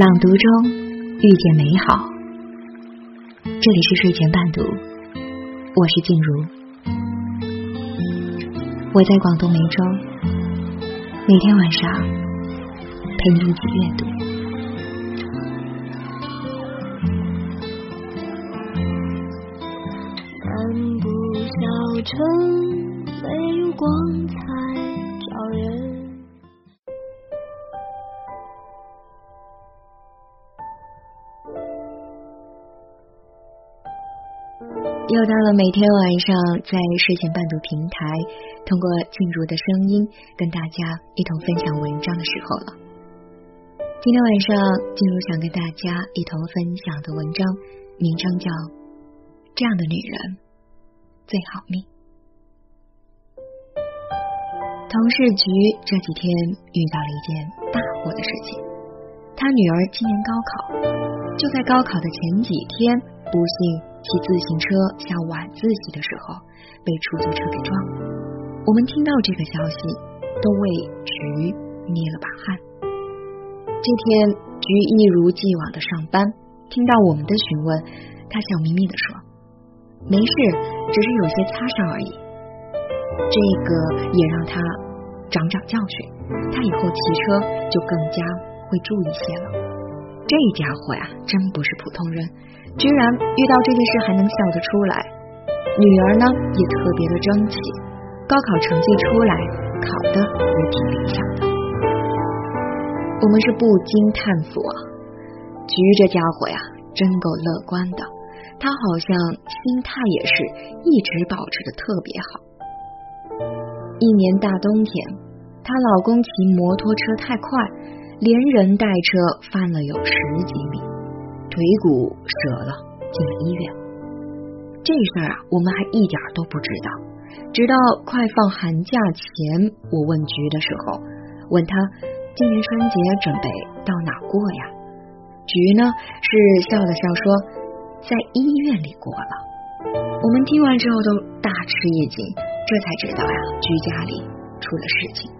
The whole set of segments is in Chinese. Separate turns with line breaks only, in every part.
朗读中遇见美好。这里是睡前伴读，我是静茹，我在广东梅州，每天晚上陪你一起阅读。
漫步小城，没有光彩照人。
又到了每天晚上在睡前伴读平台，通过静茹的声音跟大家一同分享文章的时候了。今天晚上，静茹想跟大家一同分享的文章名称叫《这样的女人最好命》。同事菊这几天遇到了一件大祸的事情，她女儿今年高考，就在高考的前几天，不幸。骑自行车下晚自习的时候，被出租车给撞了。我们听到这个消息，都为菊捏了把汗。这天，菊一如既往的上班，听到我们的询问，他笑眯眯的说：“没事，只是有些擦伤而已。”这个也让他长长教训，他以后骑车就更加会注意些了。这家伙呀，真不是普通人。居然遇到这件事还能笑得出来，女儿呢也特别的争气，高考成绩出来，考的也挺理想的。我们是不禁叹服啊，菊这家伙呀，真够乐观的。她好像心态也是一直保持的特别好。一年大冬天，她老公骑摩托车太快，连人带车翻了有十几米。腿骨折了，进了医院。这事儿啊，我们还一点都不知道。直到快放寒假前，我问菊的时候，问他今年春节准备到哪过呀？菊呢是笑了笑说，在医院里过了。我们听完之后都大吃一惊，这才知道呀，菊家里出了事情。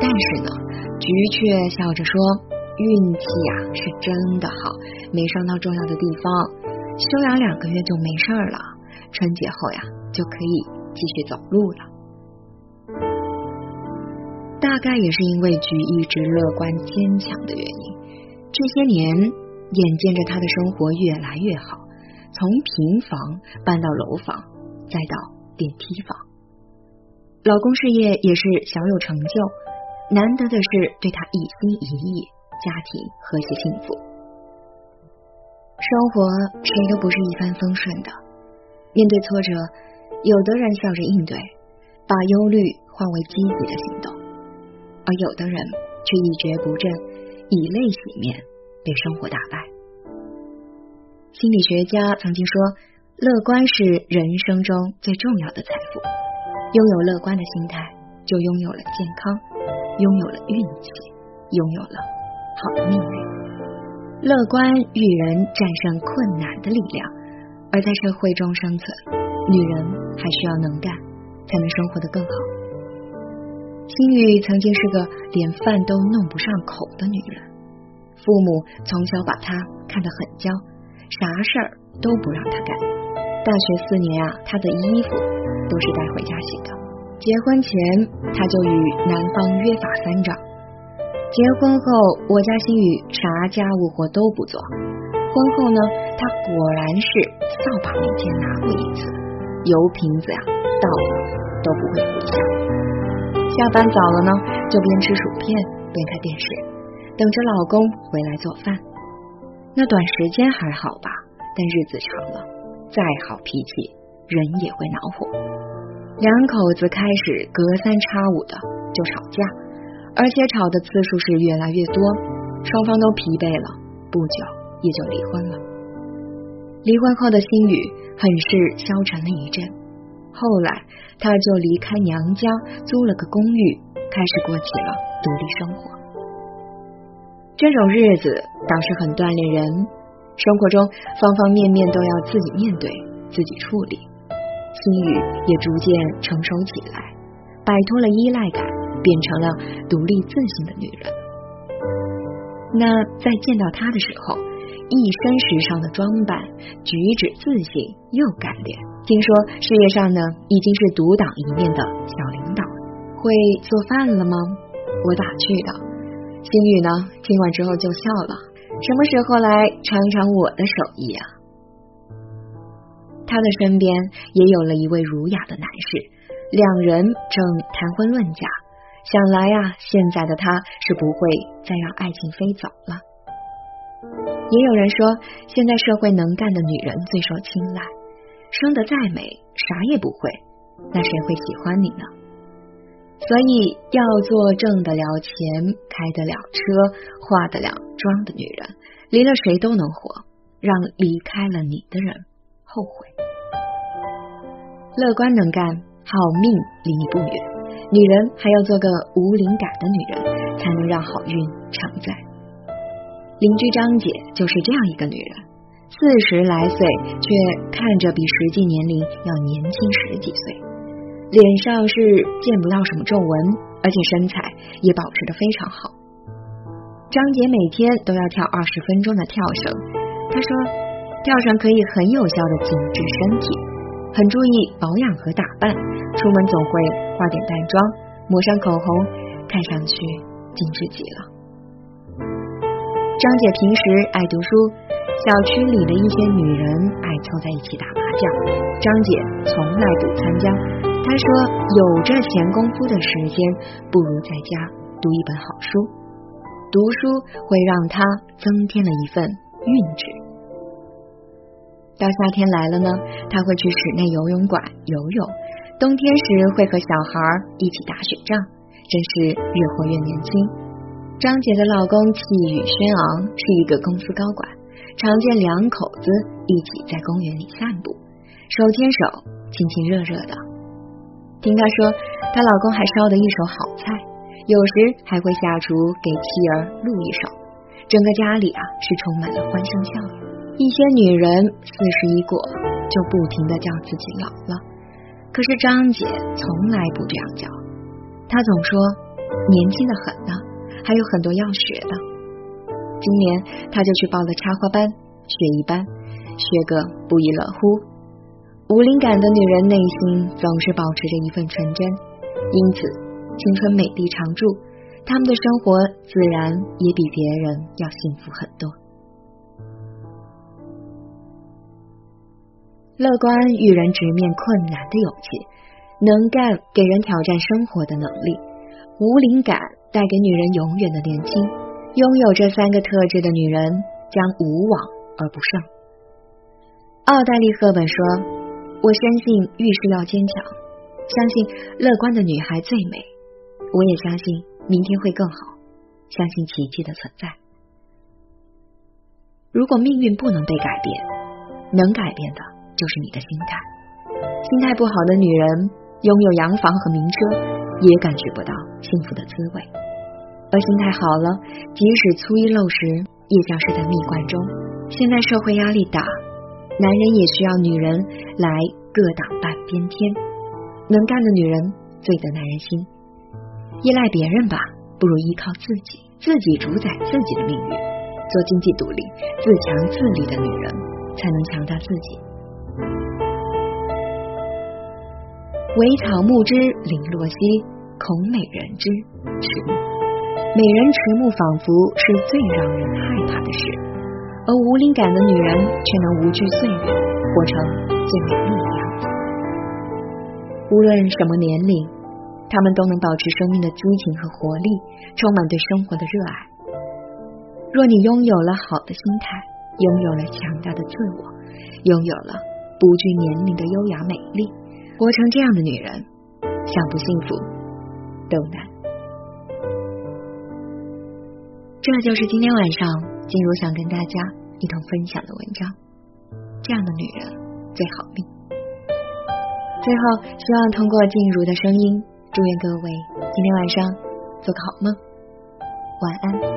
但是呢，菊却笑着说。运气呀是真的好，没伤到重要的地方，休养两个月就没事了。春节后呀就可以继续走路了。大概也是因为菊一直乐观坚强的原因，这些年眼见着她的生活越来越好，从平房搬到楼房，再到电梯房，老公事业也是小有成就，难得的是对他一心一意。家庭和谐幸福，生活谁都不是一帆风顺的。面对挫折，有的人笑着应对，把忧虑化为积极的行动；而有的人却一蹶不振，以泪洗面，被生活打败。心理学家曾经说，乐观是人生中最重要的财富。拥有乐观的心态，就拥有了健康，拥有了运气，拥有了。好的命运，乐观与人战胜困难的力量。而在社会中生存，女人还需要能干，才能生活得更好。心雨曾经是个连饭都弄不上口的女人，父母从小把她看得很娇，啥事儿都不让她干。大学四年啊，她的衣服都是带回家洗的。结婚前，她就与男方约法三章。结婚后，我家心雨啥家务活都不做。婚后呢，她果然是扫把面前拿过一次，油瓶子呀倒了都不会回下。下班早了呢，就边吃薯片边看电视，等着老公回来做饭。那短时间还好吧，但日子长了，再好脾气人也会恼火。两口子开始隔三差五的就吵架。而且吵的次数是越来越多，双方都疲惫了，不久也就离婚了。离婚后的心雨很是消沉了一阵，后来他就离开娘家，租了个公寓，开始过起了独立生活。这种日子倒是很锻炼人，生活中方方面面都要自己面对、自己处理，心雨也逐渐成熟起来，摆脱了依赖感。变成了独立自信的女人。那在见到他的时候，一身时尚的装扮，举止自信又干练。听说事业上呢，已经是独当一面的小领导。会做饭了吗？我打趣道。星宇呢，听完之后就笑了。什么时候来尝一尝我的手艺啊？他的身边也有了一位儒雅的男士，两人正谈婚论嫁。想来呀，现在的他是不会再让爱情飞走了。也有人说，现在社会能干的女人最受青睐，生得再美，啥也不会，那谁会喜欢你呢？所以要做挣得了钱、开得了车、化得了妆的女人，离了谁都能活，让离开了你的人后悔。乐观能干，好命离你不远。女人还要做个无灵感的女人，才能让好运常在。邻居张姐就是这样一个女人，四十来岁却看着比实际年龄要年轻十几岁，脸上是见不到什么皱纹，而且身材也保持的非常好。张姐每天都要跳二十分钟的跳绳，她说跳绳可以很有效的紧致身体。很注意保养和打扮，出门总会化点淡妆，抹上口红，看上去精致极了。张姐平时爱读书，小区里的一些女人爱凑在一起打麻将，张姐从来不参加。她说，有这闲工夫的时间，不如在家读一本好书，读书会让她增添了一份韵致。到夏天来了呢，他会去室内游泳馆游泳；冬天时会和小孩一起打雪仗，真是越活越年轻。张姐的老公气宇轩昂，是一个公司高管，常见两口子一起在公园里散步，手牵手，亲亲热热的。听她说，她老公还烧的一手好菜，有时还会下厨给妻儿录一手，整个家里啊是充满了欢声笑语。一些女人四十一过就不停的叫自己老了，可是张姐从来不这样叫，她总说年轻的很呢，还有很多要学的。今年她就去报了插花班、学艺班，学个不亦乐乎。无灵感的女人内心总是保持着一份纯真，因此青春美丽常驻，她们的生活自然也比别人要幸福很多。乐观与人直面困难的勇气，能干给人挑战生活的能力，无灵感带给女人永远的年轻。拥有这三个特质的女人将无往而不胜。奥黛丽·赫本说：“我相信遇事要坚强，相信乐观的女孩最美。我也相信明天会更好，相信奇迹的存在。如果命运不能被改变，能改变的。”就是你的心态，心态不好的女人拥有洋房和名车，也感觉不到幸福的滋味；而心态好了，即使粗衣陋食，也将是在蜜罐中。现在社会压力大，男人也需要女人来各挡半边天。能干的女人最得男人心，依赖别人吧，不如依靠自己，自己主宰自己的命运。做经济独立、自强自立的女人，才能强大自己。惟草木之，零落兮，恐美人之迟暮。美人迟暮，仿佛是最让人害怕的事。而无灵感的女人，却能无惧岁月，活成最美丽的样子。无论什么年龄，她们都能保持生命的激情和活力，充满对生活的热爱。若你拥有了好的心态，拥有了强大的自我，拥有了不惧年龄的优雅美丽。活成这样的女人，想不幸福都难。这就是今天晚上静茹想跟大家一同分享的文章。这样的女人最好命。最后，希望通过静茹的声音，祝愿各位今天晚上做个好梦，晚安。